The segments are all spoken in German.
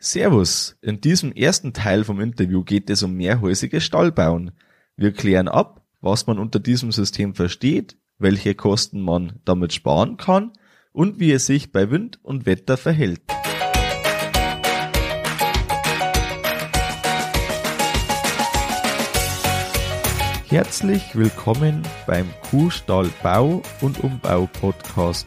Servus, in diesem ersten Teil vom Interview geht es um mehrhäusiges Stallbauen. Wir klären ab, was man unter diesem System versteht, welche Kosten man damit sparen kann und wie es sich bei Wind und Wetter verhält. Herzlich willkommen beim Kuhstall Bau und Umbau Podcast.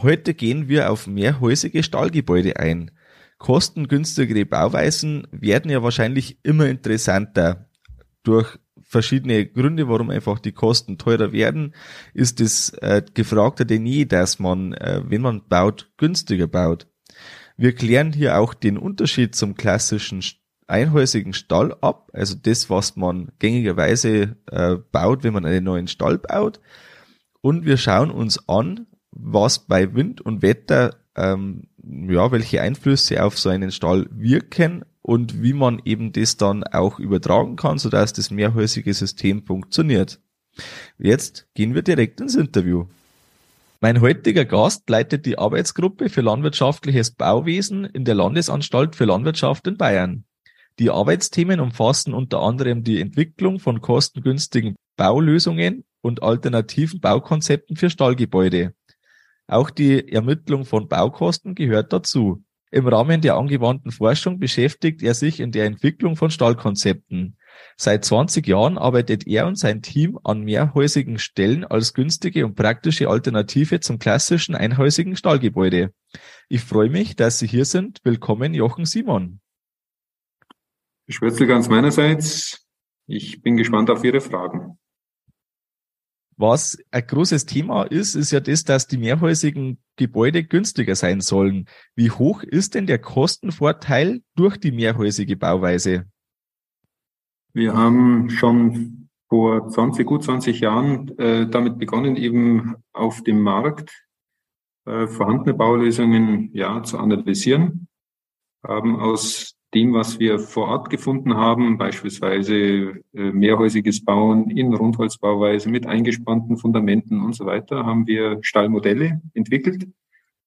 Heute gehen wir auf mehrhäusige Stallgebäude ein. Kostengünstigere Bauweisen werden ja wahrscheinlich immer interessanter. Durch verschiedene Gründe, warum einfach die Kosten teurer werden, ist es äh, gefragter denn je, dass man, äh, wenn man baut, günstiger baut. Wir klären hier auch den Unterschied zum klassischen einhäusigen Stall ab, also das, was man gängigerweise äh, baut, wenn man einen neuen Stall baut. Und wir schauen uns an, was bei Wind und Wetter, ähm, ja, welche Einflüsse auf so einen Stall wirken und wie man eben das dann auch übertragen kann, sodass das mehrhäusige System funktioniert. Jetzt gehen wir direkt ins Interview. Mein heutiger Gast leitet die Arbeitsgruppe für landwirtschaftliches Bauwesen in der Landesanstalt für Landwirtschaft in Bayern. Die Arbeitsthemen umfassen unter anderem die Entwicklung von kostengünstigen Baulösungen und alternativen Baukonzepten für Stallgebäude. Auch die Ermittlung von Baukosten gehört dazu. Im Rahmen der angewandten Forschung beschäftigt er sich in der Entwicklung von Stallkonzepten. Seit 20 Jahren arbeitet er und sein Team an mehrhäusigen Stellen als günstige und praktische Alternative zum klassischen einhäusigen Stallgebäude. Ich freue mich, dass Sie hier sind. Willkommen, Jochen Simon. Schwörzel ganz meinerseits. Ich bin gespannt auf Ihre Fragen. Was ein großes Thema ist, ist ja das, dass die mehrhäusigen Gebäude günstiger sein sollen. Wie hoch ist denn der Kostenvorteil durch die mehrhäusige Bauweise? Wir haben schon vor 20, gut 20 Jahren äh, damit begonnen, eben auf dem Markt äh, vorhandene Baulösungen ja, zu analysieren, haben aus dem, was wir vor Ort gefunden haben, beispielsweise äh, mehrhäusiges Bauen in Rundholzbauweise mit eingespannten Fundamenten und so weiter, haben wir Stallmodelle entwickelt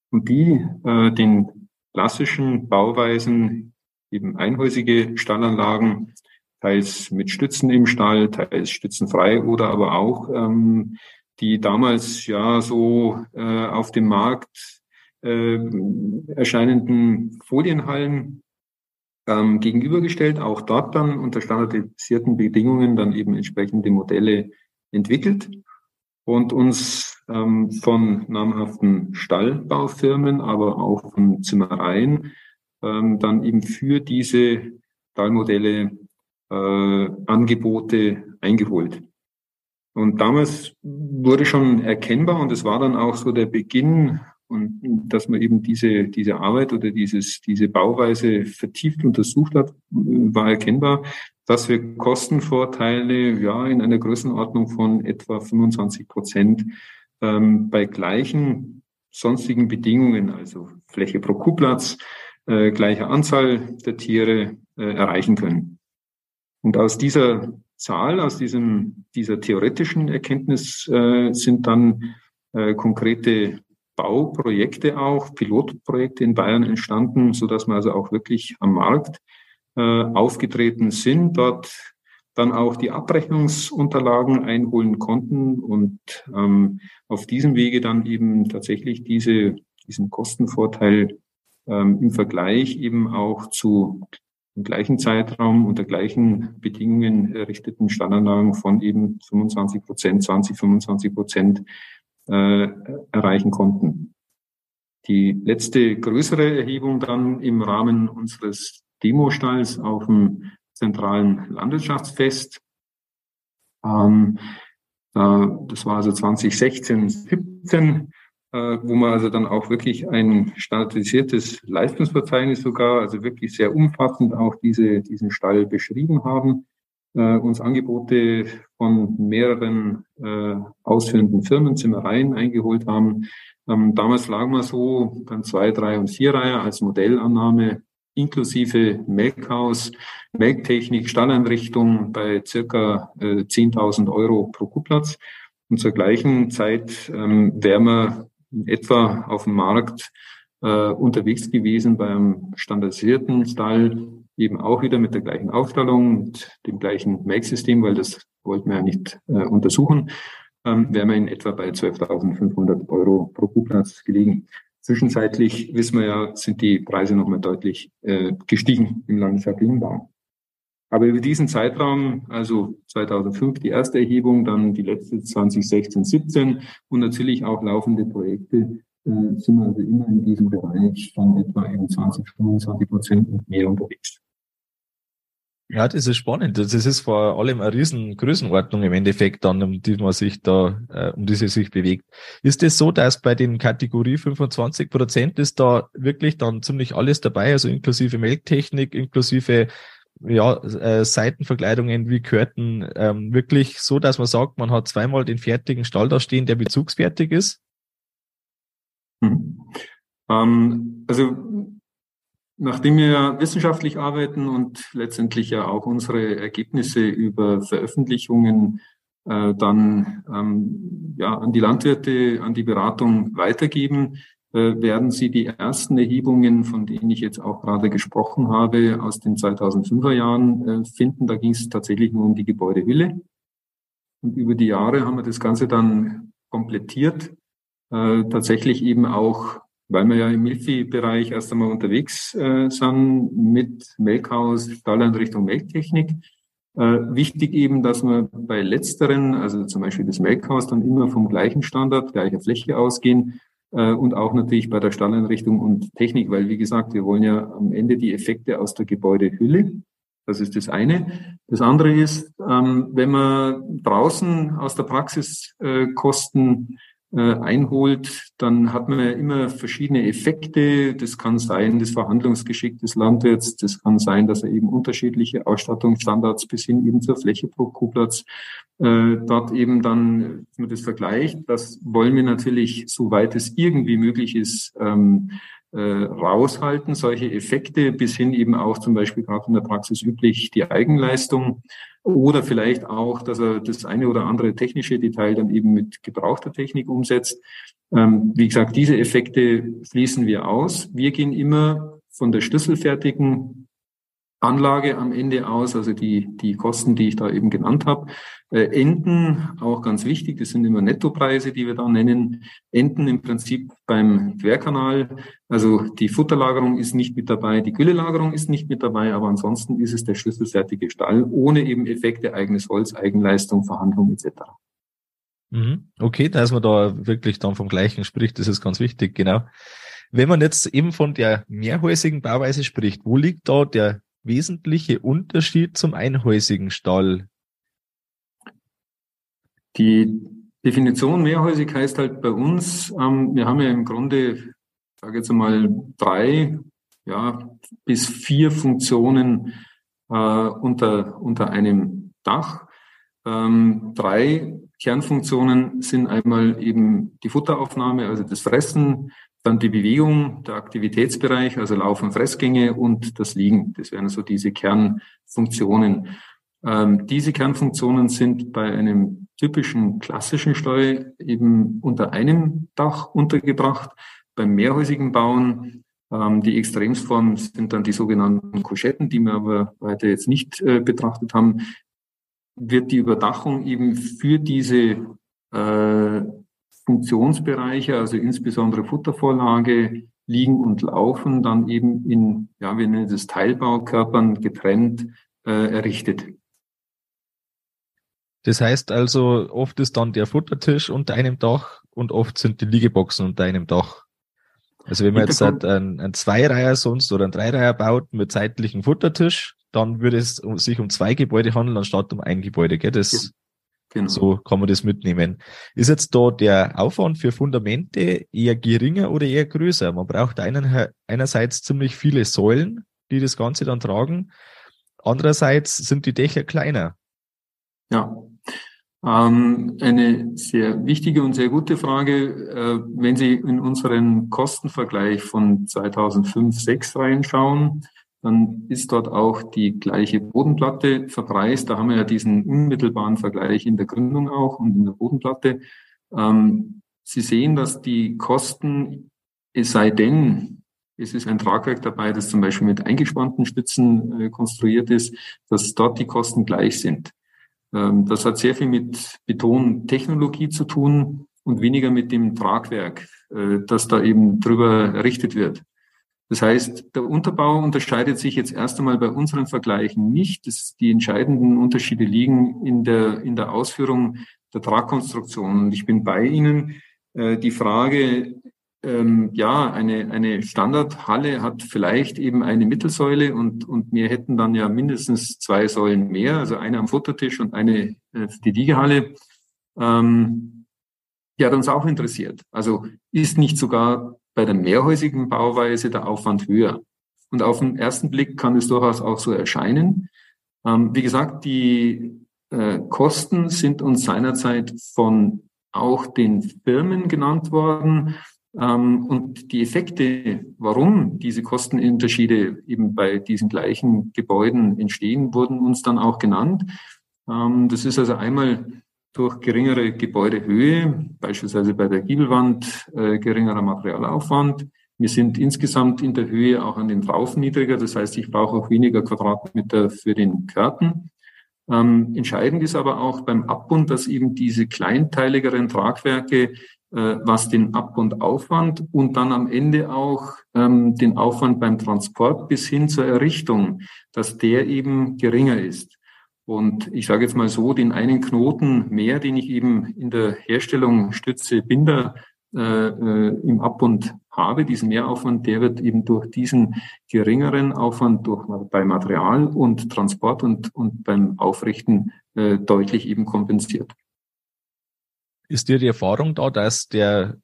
und die äh, den klassischen Bauweisen, eben einhäusige Stallanlagen, teils mit Stützen im Stall, teils stützenfrei oder aber auch ähm, die damals ja so äh, auf dem Markt äh, erscheinenden Folienhallen ähm, gegenübergestellt, auch dort dann unter standardisierten Bedingungen dann eben entsprechende Modelle entwickelt und uns ähm, von namhaften Stallbaufirmen, aber auch von Zimmereien ähm, dann eben für diese Stallmodelle äh, Angebote eingeholt. Und damals wurde schon erkennbar, und es war dann auch so der Beginn und dass man eben diese, diese Arbeit oder dieses, diese Bauweise vertieft untersucht hat, war erkennbar, dass wir Kostenvorteile ja in einer Größenordnung von etwa 25 Prozent ähm, bei gleichen sonstigen Bedingungen, also Fläche pro Kuhplatz, äh, gleicher Anzahl der Tiere äh, erreichen können. Und aus dieser Zahl, aus diesem, dieser theoretischen Erkenntnis äh, sind dann äh, konkrete Bauprojekte auch, Pilotprojekte in Bayern entstanden, so dass wir also auch wirklich am Markt äh, aufgetreten sind, dort dann auch die Abrechnungsunterlagen einholen konnten und ähm, auf diesem Wege dann eben tatsächlich diese, diesen Kostenvorteil ähm, im Vergleich eben auch zu im gleichen Zeitraum unter gleichen Bedingungen errichteten Standanlagen von eben 25 Prozent, 20, 25 Prozent äh, erreichen konnten. Die letzte größere Erhebung dann im Rahmen unseres Demostalls auf dem zentralen Landwirtschaftsfest. Ähm, äh, das war also 2016, 17. äh, wo man also dann auch wirklich ein standardisiertes Leistungsverzeichnis sogar, also wirklich sehr umfassend auch diese, diesen Stall beschrieben haben, äh, uns Angebote von mehreren äh, ausführenden Firmen, Zimmereien eingeholt haben. Ähm, damals lagen wir so dann zwei, drei und vier Reihe als Modellannahme inklusive Melkhaus, Melktechnik, Stalleinrichtung bei circa äh, 10.000 Euro pro Kuhplatz. Und zur gleichen Zeit ähm, wären wir in etwa auf dem Markt äh, unterwegs gewesen beim standardisierten Stall, eben auch wieder mit der gleichen Aufstellung, mit dem gleichen Melksystem, weil das wollten wir ja nicht äh, untersuchen, ähm, wären wir in etwa bei 12.500 Euro pro Kuhplatz gelegen. Zwischenzeitlich wissen wir ja, sind die Preise nochmal deutlich äh, gestiegen im Bau. Aber über diesen Zeitraum, also 2005 die erste Erhebung, dann die letzte 2016, 17 und natürlich auch laufende Projekte, äh, sind wir also immer in diesem Bereich von etwa eben 20, 25 Prozent und mehr unterwegs. Ja, das ist spannend. Das ist vor allem eine riesen Größenordnung im Endeffekt dann, um die man sich da, äh, um die sie sich bewegt. Ist es das so, dass bei den Kategorie 25 Prozent ist da wirklich dann ziemlich alles dabei, also inklusive Melktechnik, inklusive ja, äh, Seitenverkleidungen wie Körten, ähm, wirklich so, dass man sagt, man hat zweimal den fertigen Stall da stehen, der bezugsfertig ist? Hm. Ähm, also Nachdem wir wissenschaftlich arbeiten und letztendlich ja auch unsere Ergebnisse über Veröffentlichungen äh, dann ähm, ja, an die Landwirte, an die Beratung weitergeben, äh, werden Sie die ersten Erhebungen, von denen ich jetzt auch gerade gesprochen habe, aus den 2005er Jahren äh, finden. Da ging es tatsächlich nur um die Gebäudehülle. Und über die Jahre haben wir das Ganze dann komplettiert, äh, tatsächlich eben auch weil wir ja im Milchviehbereich erst einmal unterwegs äh, sind mit Melkhaus, Stalleinrichtung, Melktechnik. Äh, wichtig eben, dass wir bei letzteren, also zum Beispiel das Melkhaus, dann immer vom gleichen Standard, gleicher Fläche ausgehen äh, und auch natürlich bei der Stalleinrichtung und Technik, weil wie gesagt, wir wollen ja am Ende die Effekte aus der Gebäudehülle. Das ist das eine. Das andere ist, ähm, wenn man draußen aus der Praxis äh, Kosten einholt, dann hat man immer verschiedene Effekte. Das kann sein, das Verhandlungsgeschick des Landwirts. Das kann sein, dass er eben unterschiedliche Ausstattungsstandards bis hin eben zur Fläche pro Kuhplatz äh, dort eben dann, wenn man das vergleicht, das wollen wir natürlich, soweit es irgendwie möglich ist, ähm, äh, raushalten, solche Effekte bis hin eben auch zum Beispiel gerade in der Praxis üblich die Eigenleistung oder vielleicht auch, dass er das eine oder andere technische Detail dann eben mit gebrauchter Technik umsetzt. Ähm, wie gesagt, diese Effekte fließen wir aus. Wir gehen immer von der schlüsselfertigen Anlage am Ende aus, also die, die Kosten, die ich da eben genannt habe. Äh, Enden, auch ganz wichtig, das sind immer Nettopreise, die wir da nennen. Enden im Prinzip beim Querkanal. Also die Futterlagerung ist nicht mit dabei, die Güllelagerung ist nicht mit dabei, aber ansonsten ist es der schlüsselfertige Stall, ohne eben Effekte, eigenes Holz, Eigenleistung, Verhandlung etc. Mhm. Okay, dass man da wirklich dann vom Gleichen spricht, das ist ganz wichtig, genau. Wenn man jetzt eben von der mehrhäusigen Bauweise spricht, wo liegt da der wesentliche Unterschied zum einhäusigen Stall? Die Definition mehrhäusig heißt halt bei uns, ähm, wir haben ja im Grunde, sage jetzt einmal, drei ja, bis vier Funktionen äh, unter, unter einem Dach. Ähm, drei Kernfunktionen sind einmal eben die Futteraufnahme, also das Fressen, dann die Bewegung, der Aktivitätsbereich, also Laufen, Fressgänge und das Liegen. Das wären so diese Kernfunktionen. Ähm, diese Kernfunktionen sind bei einem typischen klassischen Stall eben unter einem Dach untergebracht. Beim mehrhäusigen Bauen ähm, die Extremsform sind dann die sogenannten Kuschetten, die wir aber weiter jetzt nicht äh, betrachtet haben. Wird die Überdachung eben für diese äh, Funktionsbereiche, also insbesondere Futtervorlage, liegen und laufen, dann eben in, ja, wir nennen das Teilbaukörpern getrennt äh, errichtet. Das heißt also, oft ist dann der Futtertisch unter einem Dach und oft sind die Liegeboxen unter einem Dach. Also wenn man jetzt halt ein, ein Zweireiher sonst oder ein Dreireiher baut mit zeitlichen Futtertisch, dann würde es sich um zwei Gebäude handeln anstatt um ein Gebäude, gell? Das Genau. So kann man das mitnehmen. Ist jetzt da der Aufwand für Fundamente eher geringer oder eher größer? Man braucht einen, einerseits ziemlich viele Säulen, die das Ganze dann tragen. Andererseits sind die Dächer kleiner. Ja, ähm, eine sehr wichtige und sehr gute Frage. Äh, wenn Sie in unseren Kostenvergleich von 2005, 6 reinschauen, dann ist dort auch die gleiche Bodenplatte verpreist. Da haben wir ja diesen unmittelbaren Vergleich in der Gründung auch und in der Bodenplatte. Ähm, Sie sehen, dass die Kosten, es sei denn, es ist ein Tragwerk dabei, das zum Beispiel mit eingespannten Stützen äh, konstruiert ist, dass dort die Kosten gleich sind. Ähm, das hat sehr viel mit Betontechnologie zu tun und weniger mit dem Tragwerk, äh, das da eben drüber errichtet wird. Das heißt, der Unterbau unterscheidet sich jetzt erst einmal bei unseren Vergleichen nicht. Das, die entscheidenden Unterschiede liegen in der, in der Ausführung der Tragkonstruktion. Und ich bin bei Ihnen. Äh, die Frage, ähm, ja, eine, eine Standardhalle hat vielleicht eben eine Mittelsäule und, und wir hätten dann ja mindestens zwei Säulen mehr, also eine am Futtertisch und eine äh, für die Liegehalle. Ähm, die hat uns auch interessiert. Also ist nicht sogar bei der mehrhäusigen Bauweise der Aufwand höher. Und auf den ersten Blick kann es durchaus auch so erscheinen. Ähm, wie gesagt, die äh, Kosten sind uns seinerzeit von auch den Firmen genannt worden. Ähm, und die Effekte, warum diese Kostenunterschiede eben bei diesen gleichen Gebäuden entstehen, wurden uns dann auch genannt. Ähm, das ist also einmal durch geringere Gebäudehöhe, beispielsweise bei der Giebelwand äh, geringerer Materialaufwand. Wir sind insgesamt in der Höhe auch an den Raufen niedriger, das heißt, ich brauche auch weniger Quadratmeter für den Körten. Ähm, entscheidend ist aber auch beim Abbund, dass eben diese kleinteiligeren Tragwerke, äh, was den Abbundaufwand und dann am Ende auch ähm, den Aufwand beim Transport bis hin zur Errichtung, dass der eben geringer ist. Und ich sage jetzt mal so, den einen Knoten mehr, den ich eben in der Herstellung Stütze Binder äh, äh, im Abbund habe, diesen Mehraufwand, der wird eben durch diesen geringeren Aufwand durch, bei Material und Transport und, und beim Aufrichten äh, deutlich eben kompensiert. Ist dir die Erfahrung da, dass der,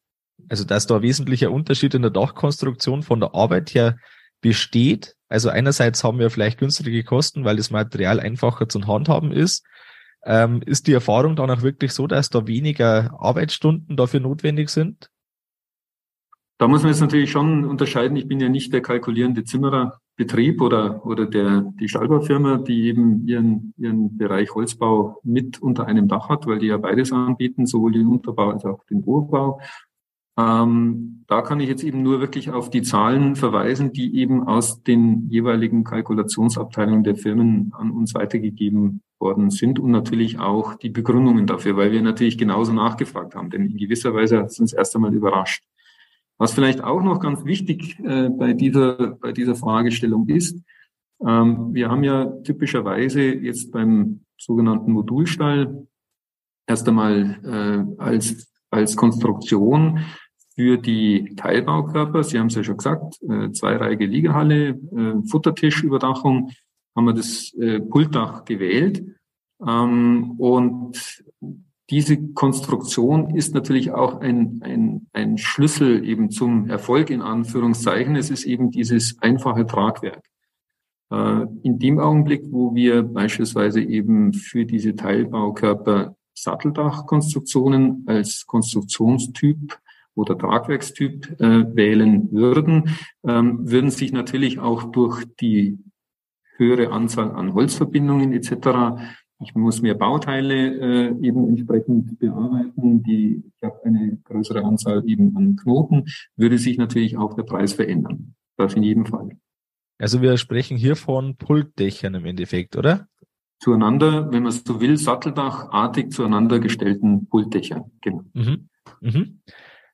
also dass da ein wesentlicher Unterschied in der Dachkonstruktion von der Arbeit her besteht. Also einerseits haben wir vielleicht günstige Kosten, weil das Material einfacher zu handhaben ist. Ähm, ist die Erfahrung dann auch wirklich so, dass da weniger Arbeitsstunden dafür notwendig sind? Da muss man jetzt natürlich schon unterscheiden. Ich bin ja nicht der kalkulierende Zimmererbetrieb oder, oder der, die Stahlbaufirma, die eben ihren, ihren Bereich Holzbau mit unter einem Dach hat, weil die ja beides anbieten, sowohl den Unterbau als auch den Urbau. Ähm, da kann ich jetzt eben nur wirklich auf die Zahlen verweisen, die eben aus den jeweiligen Kalkulationsabteilungen der Firmen an uns weitergegeben worden sind und natürlich auch die Begründungen dafür, weil wir natürlich genauso nachgefragt haben, denn in gewisser Weise hat es uns erst einmal überrascht. Was vielleicht auch noch ganz wichtig äh, bei dieser bei dieser Fragestellung ist, ähm, wir haben ja typischerweise jetzt beim sogenannten Modulstall erst einmal äh, als als Konstruktion für die Teilbaukörper, Sie haben es ja schon gesagt, äh, zweireihige Liegehalle, äh, Futtertischüberdachung, haben wir das äh, Pultdach gewählt. Ähm, und diese Konstruktion ist natürlich auch ein, ein, ein Schlüssel eben zum Erfolg in Anführungszeichen. Es ist eben dieses einfache Tragwerk. Äh, in dem Augenblick, wo wir beispielsweise eben für diese Teilbaukörper Satteldachkonstruktionen als Konstruktionstyp oder Tragwerkstyp äh, wählen würden, ähm, würden sich natürlich auch durch die höhere Anzahl an Holzverbindungen etc. Ich muss mehr Bauteile äh, eben entsprechend bearbeiten. Die, ich habe eine größere Anzahl eben an Knoten, würde sich natürlich auch der Preis verändern. Das in jedem Fall. Also wir sprechen hier von Pultdächern im Endeffekt, oder? Zueinander, wenn man so will, satteldachartig zueinander gestellten Pultdächern. Genau. Mhm. Mhm.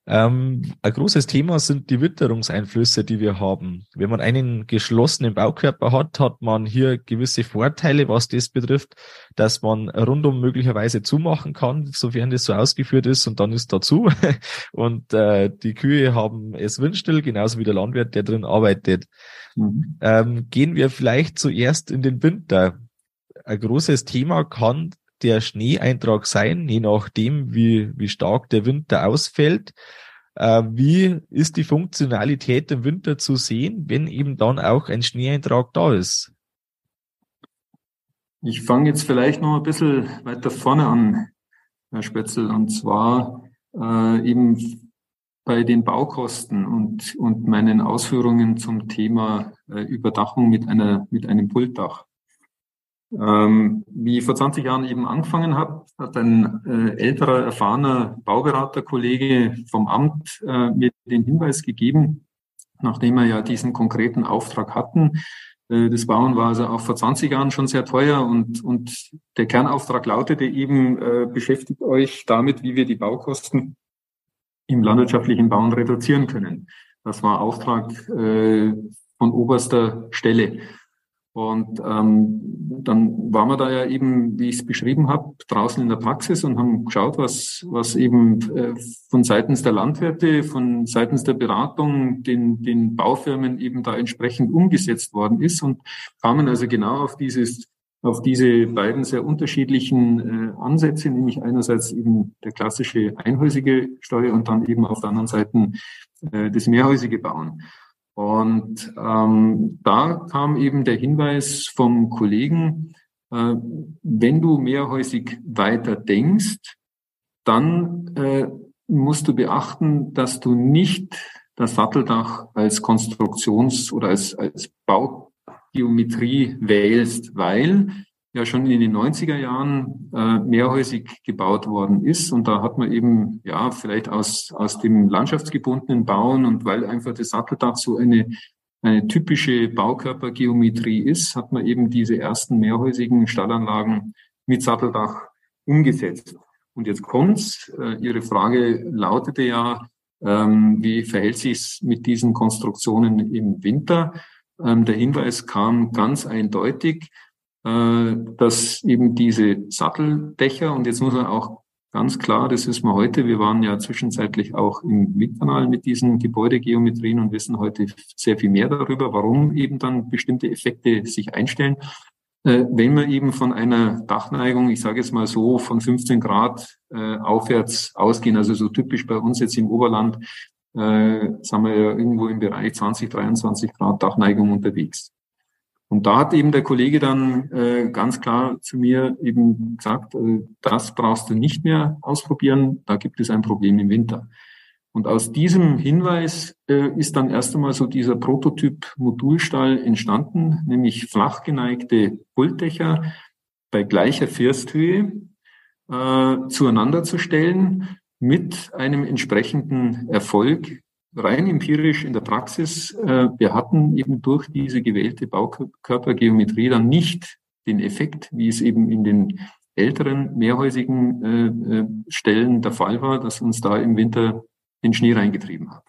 Ähm, ein großes Thema sind die Witterungseinflüsse, die wir haben. Wenn man einen geschlossenen Baukörper hat, hat man hier gewisse Vorteile, was das betrifft, dass man rundum möglicherweise zumachen kann, sofern das so ausgeführt ist und dann ist dazu. Und äh, die Kühe haben es windstill, genauso wie der Landwirt, der drin arbeitet. Mhm. Ähm, gehen wir vielleicht zuerst in den Winter. Ein großes Thema kann der Schneeeintrag sein, je nachdem, wie, wie stark der Winter ausfällt? Äh, wie ist die Funktionalität im Winter zu sehen, wenn eben dann auch ein Schneeeintrag da ist? Ich fange jetzt vielleicht noch ein bisschen weiter vorne an, Herr Spetzel, und zwar äh, eben bei den Baukosten und, und meinen Ausführungen zum Thema äh, Überdachung mit einer, mit einem Pultdach. Ähm, wie ich vor 20 Jahren eben angefangen habe, hat ein äh, älterer, erfahrener Bauberaterkollege vom Amt äh, mir den Hinweis gegeben, nachdem wir ja diesen konkreten Auftrag hatten. Äh, das Bauen war also auch vor 20 Jahren schon sehr teuer und, und der Kernauftrag lautete eben, äh, beschäftigt euch damit, wie wir die Baukosten im landwirtschaftlichen Bauen reduzieren können. Das war Auftrag äh, von oberster Stelle. Und ähm, dann waren wir da ja eben, wie ich es beschrieben habe, draußen in der Praxis und haben geschaut, was, was eben äh, von seitens der Landwirte, von seitens der Beratung den, den Baufirmen eben da entsprechend umgesetzt worden ist und kamen also genau auf dieses auf diese beiden sehr unterschiedlichen äh, Ansätze, nämlich einerseits eben der klassische einhäusige Steuer und dann eben auf der anderen Seite äh, das mehrhäusige Bauen. Und ähm, da kam eben der Hinweis vom Kollegen, äh, wenn du mehrhäusig weiter denkst, dann äh, musst du beachten, dass du nicht das Satteldach als Konstruktions- oder als, als Baugeometrie wählst, weil ja schon in den 90er Jahren äh, mehrhäusig gebaut worden ist. Und da hat man eben, ja, vielleicht aus, aus dem landschaftsgebundenen Bauen und weil einfach das Satteldach so eine, eine typische Baukörpergeometrie ist, hat man eben diese ersten mehrhäusigen Stallanlagen mit Satteldach umgesetzt. Und jetzt kommt's. Äh, Ihre Frage lautete ja, ähm, wie verhält sich's mit diesen Konstruktionen im Winter? Ähm, der Hinweis kam ganz eindeutig äh, dass eben diese Satteldächer, und jetzt muss man auch ganz klar, das wissen wir heute, wir waren ja zwischenzeitlich auch im Windkanal mit diesen Gebäudegeometrien und wissen heute sehr viel mehr darüber, warum eben dann bestimmte Effekte sich einstellen. Äh, wenn wir eben von einer Dachneigung, ich sage jetzt mal so, von 15 Grad äh, aufwärts ausgehen, also so typisch bei uns jetzt im Oberland, äh, sind wir ja irgendwo im Bereich 20, 23 Grad Dachneigung unterwegs. Und da hat eben der Kollege dann äh, ganz klar zu mir eben gesagt, äh, das brauchst du nicht mehr ausprobieren, da gibt es ein Problem im Winter. Und aus diesem Hinweis äh, ist dann erst einmal so dieser Prototyp Modulstall entstanden, nämlich flach geneigte Pultdächer bei gleicher Firsthöhe äh, zueinander zu stellen mit einem entsprechenden Erfolg rein empirisch in der Praxis, äh, wir hatten eben durch diese gewählte Baukörpergeometrie dann nicht den Effekt, wie es eben in den älteren mehrhäusigen äh, äh, Stellen der Fall war, dass uns da im Winter den Schnee reingetrieben hat.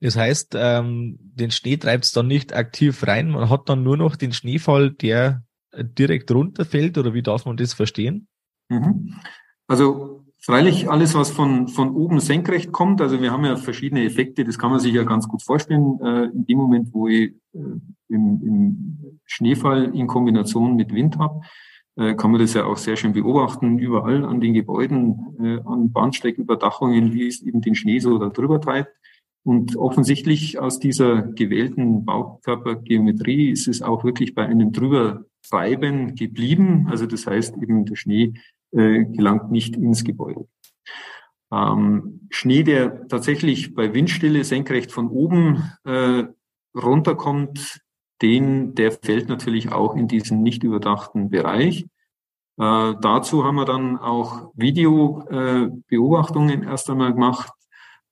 Das heißt, ähm, den Schnee treibt es dann nicht aktiv rein, man hat dann nur noch den Schneefall, der direkt runterfällt, oder wie darf man das verstehen? Mhm. Also Freilich alles, was von, von oben senkrecht kommt, also wir haben ja verschiedene Effekte, das kann man sich ja ganz gut vorstellen. Äh, in dem Moment, wo ich äh, im, im Schneefall in Kombination mit Wind habe, äh, kann man das ja auch sehr schön beobachten, überall an den Gebäuden, äh, an Bahnsteigüberdachungen, wie es eben den Schnee so da drüber treibt. Und offensichtlich aus dieser gewählten Baukörpergeometrie ist es auch wirklich bei einem drüber treiben geblieben. Also das heißt eben, der Schnee äh, gelangt nicht ins Gebäude. Ähm, Schnee, der tatsächlich bei Windstille senkrecht von oben äh, runterkommt, den, der fällt natürlich auch in diesen nicht überdachten Bereich. Äh, dazu haben wir dann auch Videobeobachtungen äh, erst einmal gemacht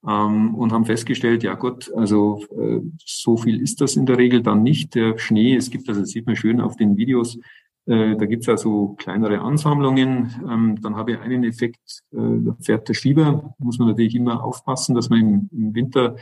ähm, und haben festgestellt, ja gut, also äh, so viel ist das in der Regel dann nicht. Der Schnee, es gibt, also das sieht man schön auf den Videos, äh, da gibt's also kleinere Ansammlungen. Ähm, dann habe ich einen Effekt, äh, da fährt der Schieber. Muss man natürlich immer aufpassen, dass man im, Winter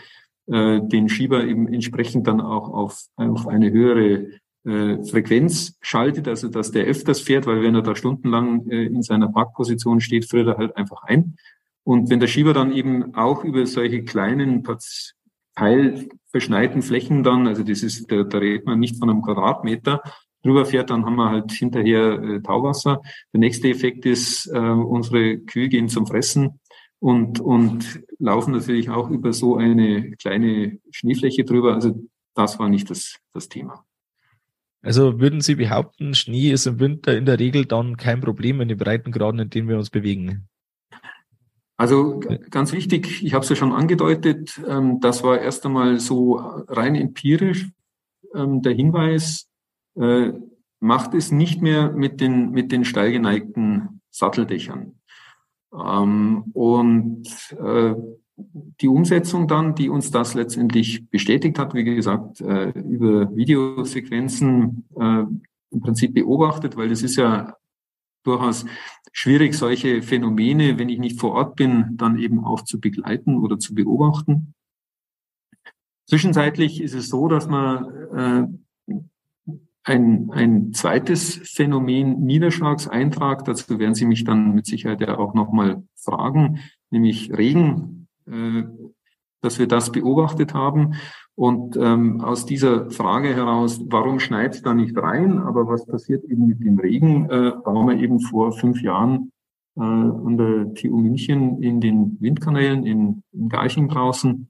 äh, den Schieber eben entsprechend dann auch auf, auf eine höhere äh, Frequenz schaltet, also dass der öfters fährt, weil wenn er da stundenlang in seiner Parkposition steht, friert er halt einfach ein. Und wenn der Schieber dann eben auch über solche kleinen teilverschneiten Flächen dann, also das ist, da, da redet man nicht von einem Quadratmeter, drüber fährt, dann haben wir halt hinterher äh, Tauwasser. Der nächste Effekt ist, äh, unsere Kühe gehen zum Fressen und, und laufen natürlich auch über so eine kleine Schneefläche drüber. Also das war nicht das, das Thema. Also würden Sie behaupten, Schnee ist im Winter in der Regel dann kein Problem in den Breitengraden, in denen wir uns bewegen? Also ganz wichtig, ich habe es ja schon angedeutet, ähm, das war erst einmal so rein empirisch ähm, der Hinweis, äh, macht es nicht mehr mit den, mit den steil geneigten Satteldächern. Ähm, und äh, die Umsetzung dann, die uns das letztendlich bestätigt hat, wie gesagt, äh, über Videosequenzen äh, im Prinzip beobachtet, weil das ist ja durchaus schwierig, solche Phänomene, wenn ich nicht vor Ort bin, dann eben auch zu begleiten oder zu beobachten. Zwischenzeitlich ist es so, dass man äh, ein, ein zweites Phänomen Niederschlagseintrag, dazu werden Sie mich dann mit Sicherheit ja auch nochmal fragen, nämlich Regen, äh, dass wir das beobachtet haben. Und ähm, aus dieser Frage heraus, warum schneit da nicht rein, aber was passiert eben mit dem Regen, äh, waren wir eben vor fünf Jahren äh, an der TU München in den Windkanälen in, in Garching draußen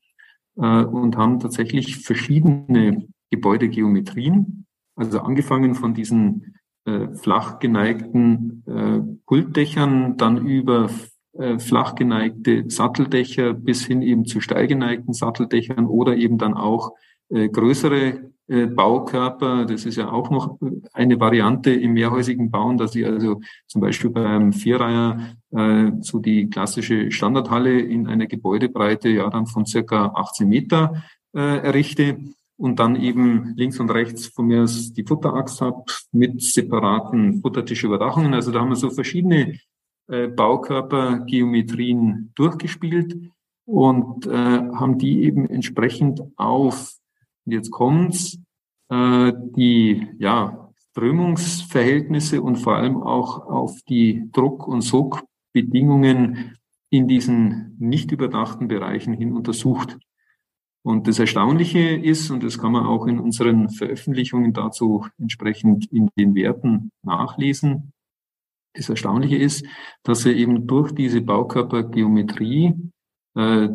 äh, und haben tatsächlich verschiedene Gebäudegeometrien, also angefangen von diesen äh, flach geneigten äh, Pultdächern, dann über äh, flach geneigte Satteldächer bis hin eben zu steil geneigten Satteldächern oder eben dann auch äh, größere äh, Baukörper. Das ist ja auch noch eine Variante im mehrhäusigen Bauen, dass ich also zum Beispiel beim Vierreiher äh, so die klassische Standardhalle in einer Gebäudebreite ja dann von circa 18 Meter äh, errichte und dann eben links und rechts von mir die Futterachs habe mit separaten Futtertischüberdachungen. Also da haben wir so verschiedene äh, Baukörpergeometrien durchgespielt und äh, haben die eben entsprechend auf, jetzt kommt's, äh, die ja, Strömungsverhältnisse und vor allem auch auf die Druck- und Sogbedingungen in diesen nicht überdachten Bereichen hin untersucht. Und das Erstaunliche ist, und das kann man auch in unseren Veröffentlichungen dazu entsprechend in den Werten nachlesen, das Erstaunliche ist, dass wir eben durch diese Baukörpergeometrie äh,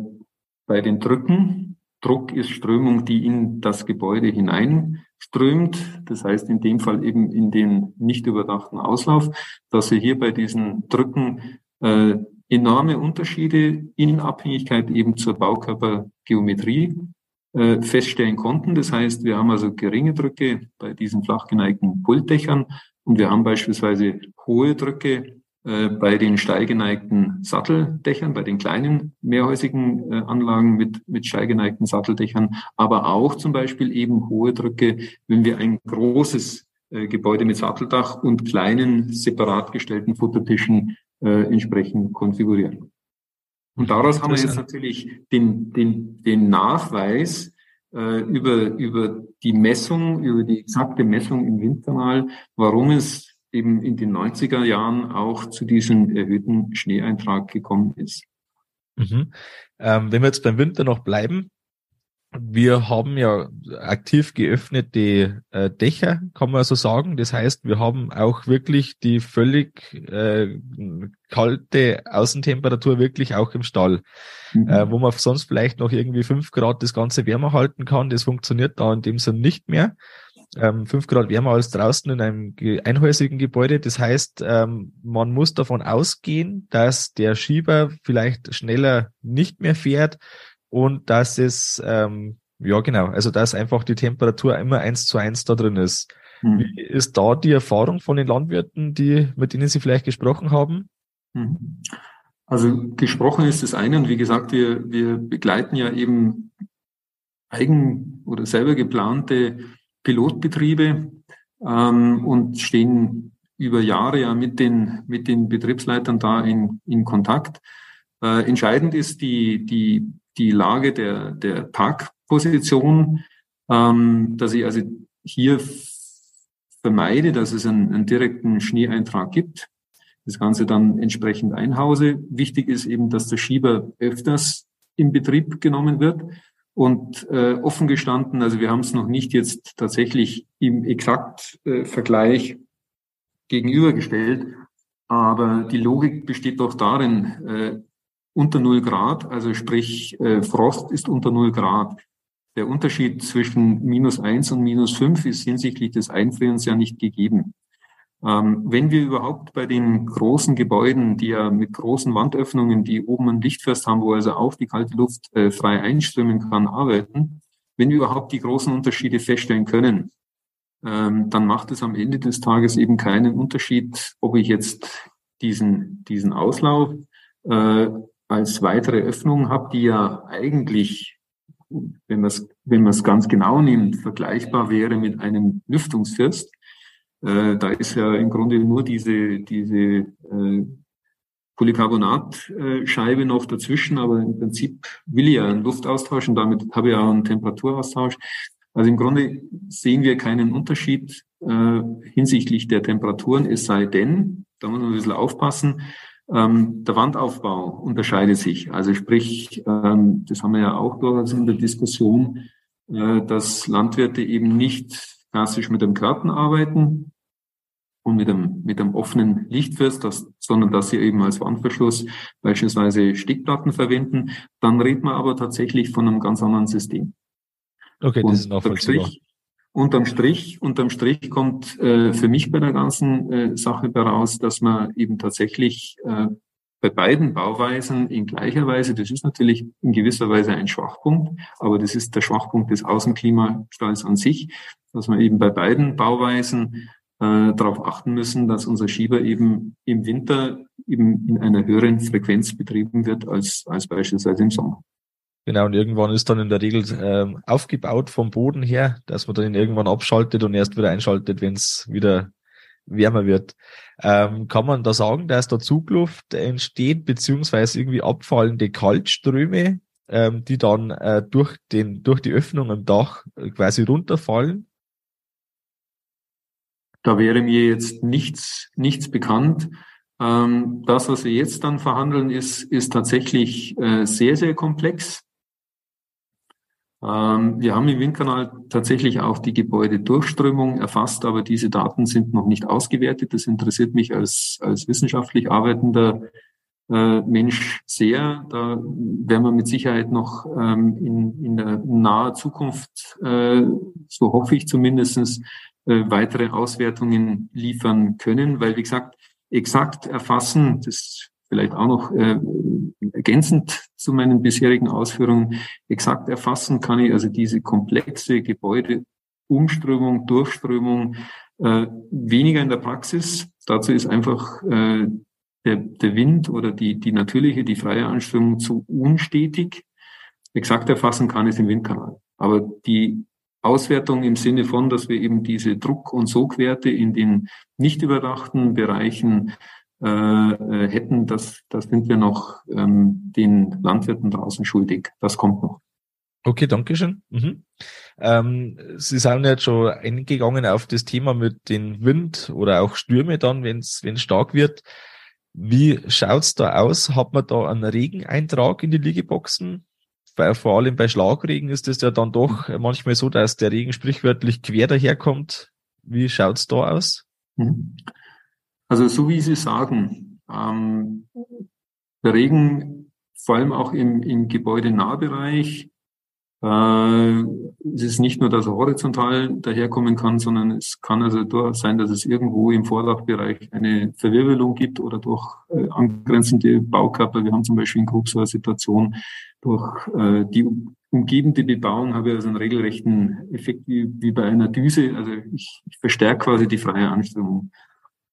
bei den Drücken, Druck ist Strömung, die in das Gebäude hineinströmt, das heißt in dem Fall eben in den nicht überdachten Auslauf, dass wir hier bei diesen Drücken äh, enorme Unterschiede in Abhängigkeit eben zur Baukörpergeometrie äh, feststellen konnten. Das heißt, wir haben also geringe Drücke bei diesen flach geneigten Pultdächern und wir haben beispielsweise hohe Drücke äh, bei den steilgeneigten Satteldächern, bei den kleinen mehrhäusigen äh, Anlagen mit, mit steilgeneigten Satteldächern, aber auch zum Beispiel eben hohe Drücke, wenn wir ein großes äh, Gebäude mit Satteldach und kleinen separat gestellten Futtertischen äh, entsprechend konfigurieren. Und daraus haben wir jetzt natürlich den, den, den Nachweis, äh, über, über die Messung, über die exakte Messung im Windkanal, warum es eben in den 90er Jahren auch zu diesem erhöhten Schneeeintrag gekommen ist. Mhm. Ähm, wenn wir jetzt beim Winter noch bleiben, wir haben ja aktiv geöffnete äh, Dächer, kann man so sagen. Das heißt, wir haben auch wirklich die völlig äh, kalte Außentemperatur wirklich auch im Stall. Mhm. Äh, wo man sonst vielleicht noch irgendwie fünf Grad das Ganze wärmer halten kann. Das funktioniert da in dem Sinn nicht mehr. Ähm, fünf Grad wärmer als draußen in einem einhäusigen Gebäude. Das heißt, ähm, man muss davon ausgehen, dass der Schieber vielleicht schneller nicht mehr fährt und dass es, ähm, ja genau, also dass einfach die Temperatur immer eins zu eins da drin ist. Mhm. Wie ist da die Erfahrung von den Landwirten, die, mit denen Sie vielleicht gesprochen haben? Mhm. Also gesprochen ist das eine und wie gesagt, wir, wir begleiten ja eben eigen oder selber geplante Pilotbetriebe ähm, und stehen über Jahre ja mit den, mit den Betriebsleitern da in, in Kontakt. Äh, entscheidend ist die, die die Lage der, der Parkposition, ähm, dass ich also hier vermeide, dass es einen, einen direkten Schneeeintrag gibt. Das Ganze dann entsprechend einhause. Wichtig ist eben, dass der Schieber öfters in Betrieb genommen wird. Und äh, offen gestanden, also wir haben es noch nicht jetzt tatsächlich im exakt äh, Vergleich gegenübergestellt, aber die Logik besteht doch darin, äh, unter null Grad, also sprich äh, Frost ist unter null Grad. Der Unterschied zwischen minus eins und minus fünf ist hinsichtlich des Einfrierens ja nicht gegeben. Ähm, wenn wir überhaupt bei den großen Gebäuden, die ja mit großen Wandöffnungen, die oben ein Lichtfest haben, wo also auch die kalte Luft äh, frei einströmen kann, arbeiten, wenn wir überhaupt die großen Unterschiede feststellen können, ähm, dann macht es am Ende des Tages eben keinen Unterschied, ob ich jetzt diesen, diesen Auslauf äh, als weitere Öffnung habe, die ja eigentlich, wenn man es wenn man's ganz genau nimmt, vergleichbar wäre mit einem Lüftungsfirst. Äh, da ist ja im Grunde nur diese, diese äh, Polycarbonatscheibe noch dazwischen, aber im Prinzip will ich ja einen Luftaustausch und damit habe ich auch einen Temperaturaustausch. Also im Grunde sehen wir keinen Unterschied äh, hinsichtlich der Temperaturen, es sei denn, da muss man ein bisschen aufpassen, ähm, der Wandaufbau unterscheidet sich. Also sprich, ähm, das haben wir ja auch durchaus in der Diskussion, äh, dass Landwirte eben nicht klassisch mit dem Karten arbeiten und mit einem, mit einem offenen Lichtfirst, das, sondern dass sie eben als Wandverschluss beispielsweise Stickplatten verwenden. Dann redet man aber tatsächlich von einem ganz anderen System. Okay, das ist nachvollziehbar. Unterm Strich, unterm Strich kommt äh, für mich bei der ganzen äh, Sache daraus, dass man eben tatsächlich äh, bei beiden Bauweisen in gleicher Weise, das ist natürlich in gewisser Weise ein Schwachpunkt, aber das ist der Schwachpunkt des Außenklimastalls an sich, dass man eben bei beiden Bauweisen äh, darauf achten müssen, dass unser Schieber eben im Winter eben in einer höheren Frequenz betrieben wird als, als beispielsweise im Sommer. Genau, und irgendwann ist dann in der Regel ähm, aufgebaut vom Boden her, dass man dann irgendwann abschaltet und erst wieder einschaltet, wenn es wieder wärmer wird. Ähm, kann man da sagen, dass da Zugluft entsteht, beziehungsweise irgendwie abfallende Kaltströme, ähm, die dann äh, durch, den, durch die Öffnung im Dach quasi runterfallen? Da wäre mir jetzt nichts, nichts bekannt. Ähm, das, was wir jetzt dann verhandeln, ist, ist tatsächlich äh, sehr, sehr komplex. Ähm, wir haben im Windkanal tatsächlich auch die Gebäudedurchströmung erfasst, aber diese Daten sind noch nicht ausgewertet. Das interessiert mich als, als wissenschaftlich arbeitender äh, Mensch sehr. Da werden wir mit Sicherheit noch ähm, in, in der naher Zukunft, äh, so hoffe ich zumindestens, äh, weitere Auswertungen liefern können, weil, wie gesagt, exakt erfassen, das vielleicht auch noch äh, ergänzend zu meinen bisherigen Ausführungen, exakt erfassen kann ich also diese komplexe Gebäudeumströmung, Durchströmung äh, weniger in der Praxis. Dazu ist einfach äh, der, der Wind oder die, die natürliche, die freie Anströmung zu unstetig. Exakt erfassen kann ich es im Windkanal. Aber die Auswertung im Sinne von, dass wir eben diese Druck- und Sogwerte in den nicht überdachten Bereichen äh, äh, hätten, das, das sind wir noch ähm, den Landwirten draußen schuldig. Das kommt noch. Okay, danke schön. Mhm. Ähm, Sie sind jetzt schon eingegangen auf das Thema mit den Wind oder auch Stürme dann, wenn es stark wird. Wie schaut's da aus? Hat man da einen Regeneintrag in die Liegeboxen? Weil vor allem bei Schlagregen ist es ja dann doch manchmal so, dass der Regen sprichwörtlich quer daherkommt. Wie schaut's da aus? Mhm. Also so wie Sie sagen, ähm, der Regen, vor allem auch im, im Gebäudenahbereich, äh, es ist nicht nur, dass er horizontal daherkommen kann, sondern es kann also durchaus sein, dass es irgendwo im Vorlaufbereich eine Verwirbelung gibt oder durch äh, angrenzende Baukörper. Wir haben zum Beispiel in so eine Situation, durch äh, die umgebende Bebauung habe ich also einen regelrechten Effekt wie, wie bei einer Düse. Also ich, ich verstärke quasi die freie Anströmung.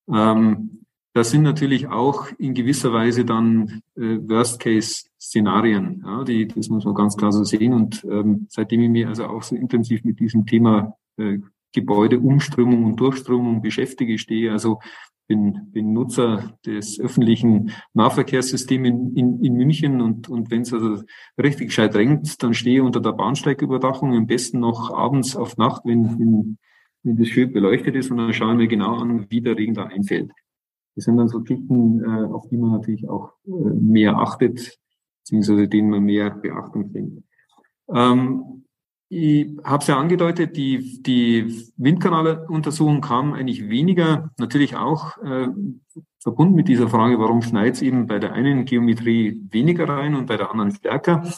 Ähm, das sind natürlich auch in gewisser Weise dann äh, Worst-Case-Szenarien. Ja, die, das muss man ganz klar so sehen. Und ähm, seitdem ich mich also auch so intensiv mit diesem Thema äh, Gebäudeumströmung und Durchströmung beschäftige, stehe also bin, bin Nutzer des öffentlichen Nahverkehrssystems in, in, in München und, und wenn es also richtig gescheit drängt, dann stehe unter der Bahnsteigüberdachung, am besten noch abends auf Nacht, wenn, wenn wenn das schön beleuchtet ist und dann schauen wir genau an, wie der Regen da einfällt. Das sind dann so Geschichten, äh, auf die man natürlich auch äh, mehr achtet, beziehungsweise denen man mehr Beachtung schenkt. Ähm, ich habe es ja angedeutet, die, die Windkanaluntersuchung kam eigentlich weniger, natürlich auch äh, verbunden mit dieser Frage, warum schneit es eben bei der einen Geometrie weniger rein und bei der anderen stärker.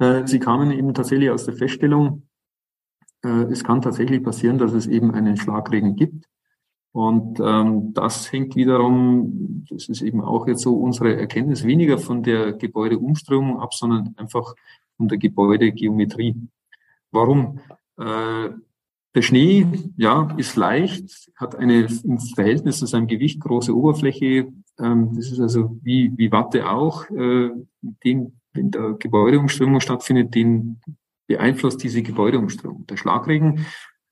Äh, sie kamen eben tatsächlich aus der Feststellung, es kann tatsächlich passieren, dass es eben einen Schlagregen gibt. Und ähm, das hängt wiederum, das ist eben auch jetzt so unsere Erkenntnis, weniger von der Gebäudeumströmung ab, sondern einfach von der Gebäudegeometrie. Warum? Äh, der Schnee, ja, ist leicht, hat eine im Verhältnis zu seinem Gewicht große Oberfläche. Ähm, das ist also wie, wie Watte auch. Äh, den, wenn da Gebäudeumströmung stattfindet, den beeinflusst diese Gebäudeumströmung. Der Schlagregen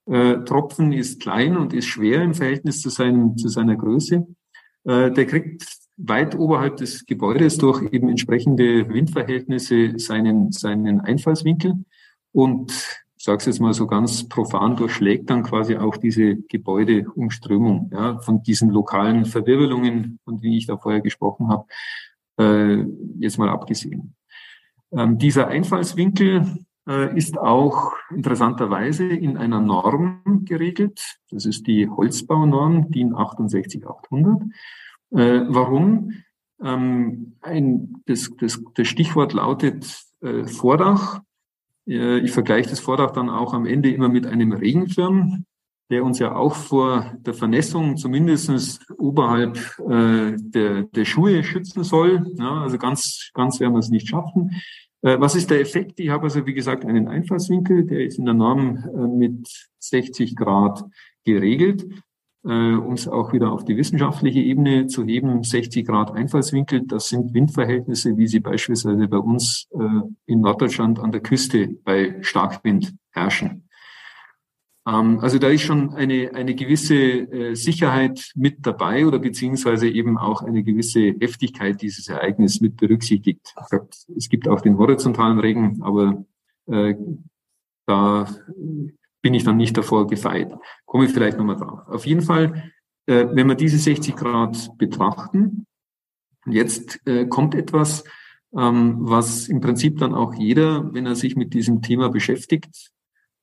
äh, Tropfen ist klein und ist schwer im Verhältnis zu, seinem, zu seiner Größe. Äh, der kriegt weit oberhalb des Gebäudes durch eben entsprechende Windverhältnisse seinen, seinen Einfallswinkel und ich sage es jetzt mal so ganz profan, durchschlägt dann quasi auch diese Gebäudeumströmung ja, von diesen lokalen Verwirbelungen, von denen ich da vorher gesprochen habe, äh, jetzt mal abgesehen. Ähm, dieser Einfallswinkel ist auch interessanterweise in einer Norm geregelt. Das ist die Holzbaunorm DIN 68800. Äh, warum? Ähm, ein, das, das, das Stichwort lautet äh, Vordach. Äh, ich vergleiche das Vordach dann auch am Ende immer mit einem Regenschirm, der uns ja auch vor der Vernässung zumindest oberhalb äh, der, der Schuhe schützen soll. Ja, also ganz, ganz werden wir es nicht schaffen. Äh, was ist der Effekt? Ich habe also, wie gesagt, einen Einfallswinkel, der ist in der Norm äh, mit 60 Grad geregelt. Äh, um es auch wieder auf die wissenschaftliche Ebene zu heben, 60 Grad Einfallswinkel, das sind Windverhältnisse, wie sie beispielsweise bei uns in Norddeutschland an der Küste bei Starkwind herrschen. Ähm, also da ist schon eine, eine gewisse äh, Sicherheit mit dabei oder beziehungsweise eben auch eine gewisse Heftigkeit dieses Ereignisses mit berücksichtigt. Es gibt auch den horizontalen Regen, aber äh, da bin ich dann nicht davor gefeit. Komme ich vielleicht nochmal drauf. Auf jeden Fall, äh, wenn wir diese 60 Grad betrachten, jetzt äh, kommt etwas, ähm, was im Prinzip dann auch jeder, wenn er sich mit diesem Thema beschäftigt,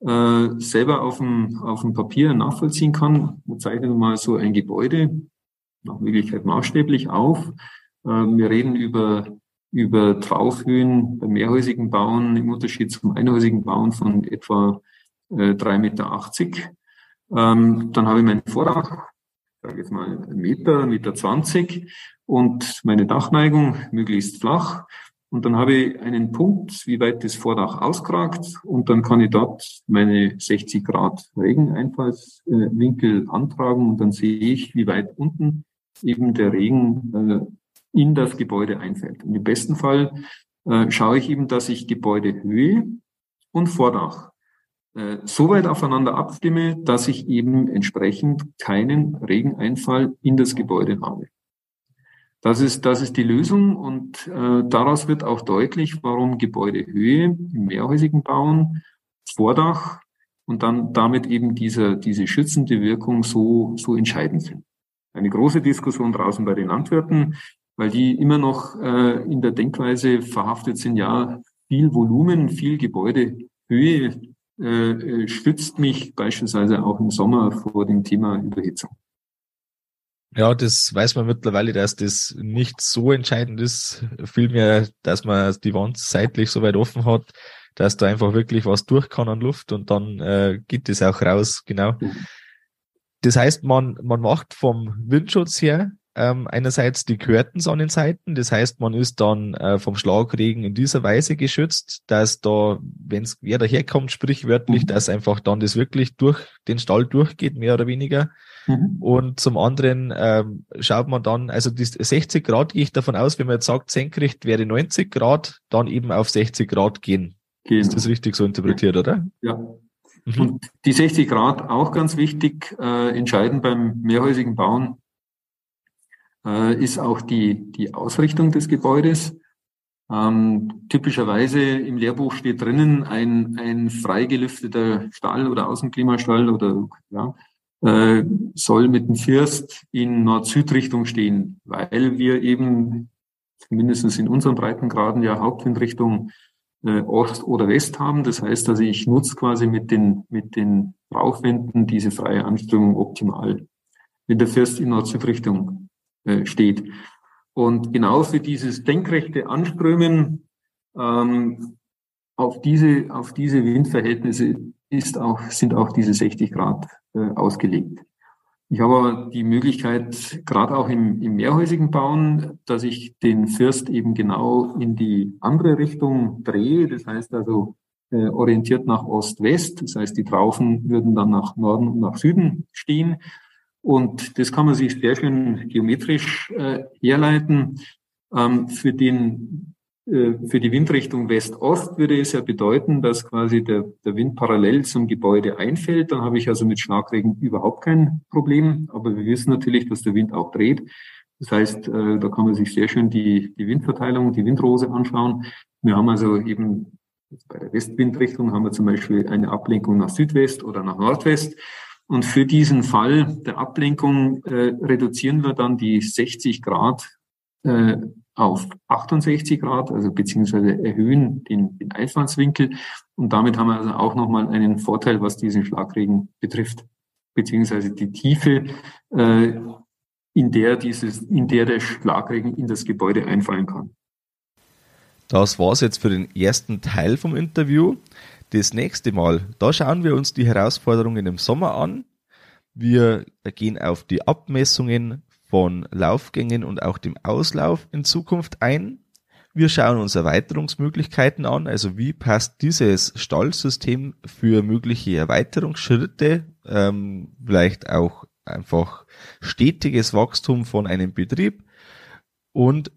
äh, selber auf dem, auf dem Papier nachvollziehen kann. Wir zeichnen mal so ein Gebäude, nach Möglichkeit maßstäblich auf. Äh, wir reden über, über Traufhöhen bei mehrhäusigen Bauen im Unterschied zum einhäusigen Bauen von etwa äh, 3,80 Meter. Ähm, dann habe ich mein Vordach, sage jetzt mal Meter, Meter 20 und meine Dachneigung möglichst flach. Und dann habe ich einen Punkt, wie weit das Vordach auskragt. Und dann kann ich dort meine 60 Grad Regeneinfallswinkel antragen. Und dann sehe ich, wie weit unten eben der Regen äh, in das Gebäude einfällt. Und im besten Fall äh, schaue ich eben, dass ich Gebäudehöhe und Vordach äh, so weit aufeinander abstimme, dass ich eben entsprechend keinen Regeneinfall in das Gebäude habe. Das ist, das ist die Lösung und äh, daraus wird auch deutlich, warum Gebäudehöhe im mehrhäusigen Bauen, Vordach und dann damit eben diese, diese schützende Wirkung so, so entscheidend sind. Eine große Diskussion draußen bei den Landwirten, weil die immer noch äh, in der Denkweise verhaftet sind, ja, viel Volumen, viel Gebäudehöhe äh, schützt mich beispielsweise auch im Sommer vor dem Thema Überhitzung. Ja, das weiß man mittlerweile, dass das nicht so entscheidend ist. Vielmehr, dass man die Wand seitlich so weit offen hat, dass da einfach wirklich was durch kann an Luft und dann äh, geht es auch raus, genau. Das heißt, man, man macht vom Windschutz her ähm, einerseits die Curtains an den Seiten, das heißt, man ist dann äh, vom Schlagregen in dieser Weise geschützt, dass da, wenn es wer daherkommt, sprichwörtlich, mhm. dass einfach dann das wirklich durch den Stall durchgeht, mehr oder weniger. Mhm. Und zum anderen ähm, schaut man dann, also die 60 Grad gehe ich davon aus, wenn man jetzt sagt, senkrecht wäre 90 Grad, dann eben auf 60 Grad gehen. Genau. Ist das richtig so interpretiert, ja. oder? Ja. Mhm. Und die 60 Grad auch ganz wichtig, äh, entscheidend beim mehrhäusigen Bauen äh, ist auch die, die Ausrichtung des Gebäudes. Ähm, typischerweise im Lehrbuch steht drinnen ein, ein freigelüfteter Stall oder Außenklimastall oder ja, äh, soll mit dem First in Nord-Süd-Richtung stehen, weil wir eben mindestens in unseren Breitengraden ja Hauptwindrichtung äh, Ost oder West haben. Das heißt also, ich nutze quasi mit den, mit den Rauchwänden diese freie Anströmung optimal, wenn der First in Nord-Süd-Richtung äh, steht. Und genau für dieses denkrechte Anströmen ähm, auf diese, auf diese Windverhältnisse ist auch, sind auch diese 60 Grad äh, ausgelegt. Ich habe aber die Möglichkeit, gerade auch im, im mehrhäusigen Bauen, dass ich den First eben genau in die andere Richtung drehe. Das heißt also äh, orientiert nach Ost-West. Das heißt, die Traufen würden dann nach Norden und nach Süden stehen. Und das kann man sich sehr schön geometrisch äh, herleiten. Ähm, für den für die Windrichtung West-Ost würde es ja bedeuten, dass quasi der, der Wind parallel zum Gebäude einfällt. Dann habe ich also mit Schlagregen überhaupt kein Problem. Aber wir wissen natürlich, dass der Wind auch dreht. Das heißt, äh, da kann man sich sehr schön die, die Windverteilung, die Windrose anschauen. Wir haben also eben bei der Westwindrichtung haben wir zum Beispiel eine Ablenkung nach Südwest oder nach Nordwest. Und für diesen Fall der Ablenkung äh, reduzieren wir dann die 60 Grad äh, auf 68 Grad, also beziehungsweise erhöhen den, den Einfallswinkel. Und damit haben wir also auch nochmal einen Vorteil, was diesen Schlagregen betrifft, beziehungsweise die Tiefe, äh, in der dieses, in der der Schlagregen in das Gebäude einfallen kann. Das war's jetzt für den ersten Teil vom Interview. Das nächste Mal, da schauen wir uns die Herausforderungen im Sommer an. Wir gehen auf die Abmessungen von Laufgängen und auch dem Auslauf in Zukunft ein. Wir schauen uns Erweiterungsmöglichkeiten an, also wie passt dieses Stallsystem für mögliche Erweiterungsschritte, ähm, vielleicht auch einfach stetiges Wachstum von einem Betrieb. Und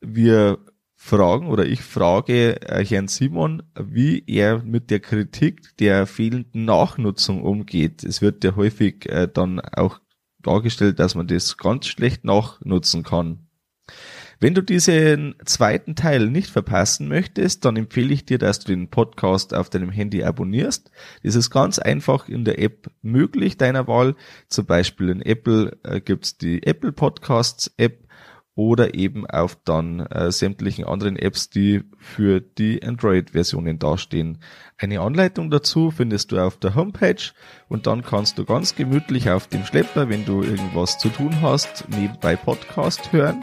wir fragen oder ich frage äh, Herrn Simon, wie er mit der Kritik der fehlenden Nachnutzung umgeht. Es wird ja häufig äh, dann auch dargestellt, dass man das ganz schlecht nachnutzen kann. Wenn du diesen zweiten Teil nicht verpassen möchtest, dann empfehle ich dir, dass du den Podcast auf deinem Handy abonnierst. Das ist ganz einfach in der App möglich deiner Wahl. Zum Beispiel in Apple äh, gibt's die Apple Podcasts App oder eben auf dann äh, sämtlichen anderen Apps, die für die Android-Versionen dastehen. Eine Anleitung dazu findest du auf der Homepage und dann kannst du ganz gemütlich auf dem Schlepper, wenn du irgendwas zu tun hast, nebenbei Podcast hören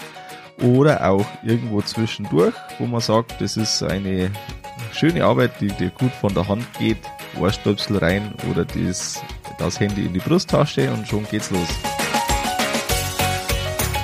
oder auch irgendwo zwischendurch, wo man sagt, das ist eine schöne Arbeit, die dir gut von der Hand geht, Ohrstöpsel rein oder das, das Handy in die Brusttasche und schon geht's los.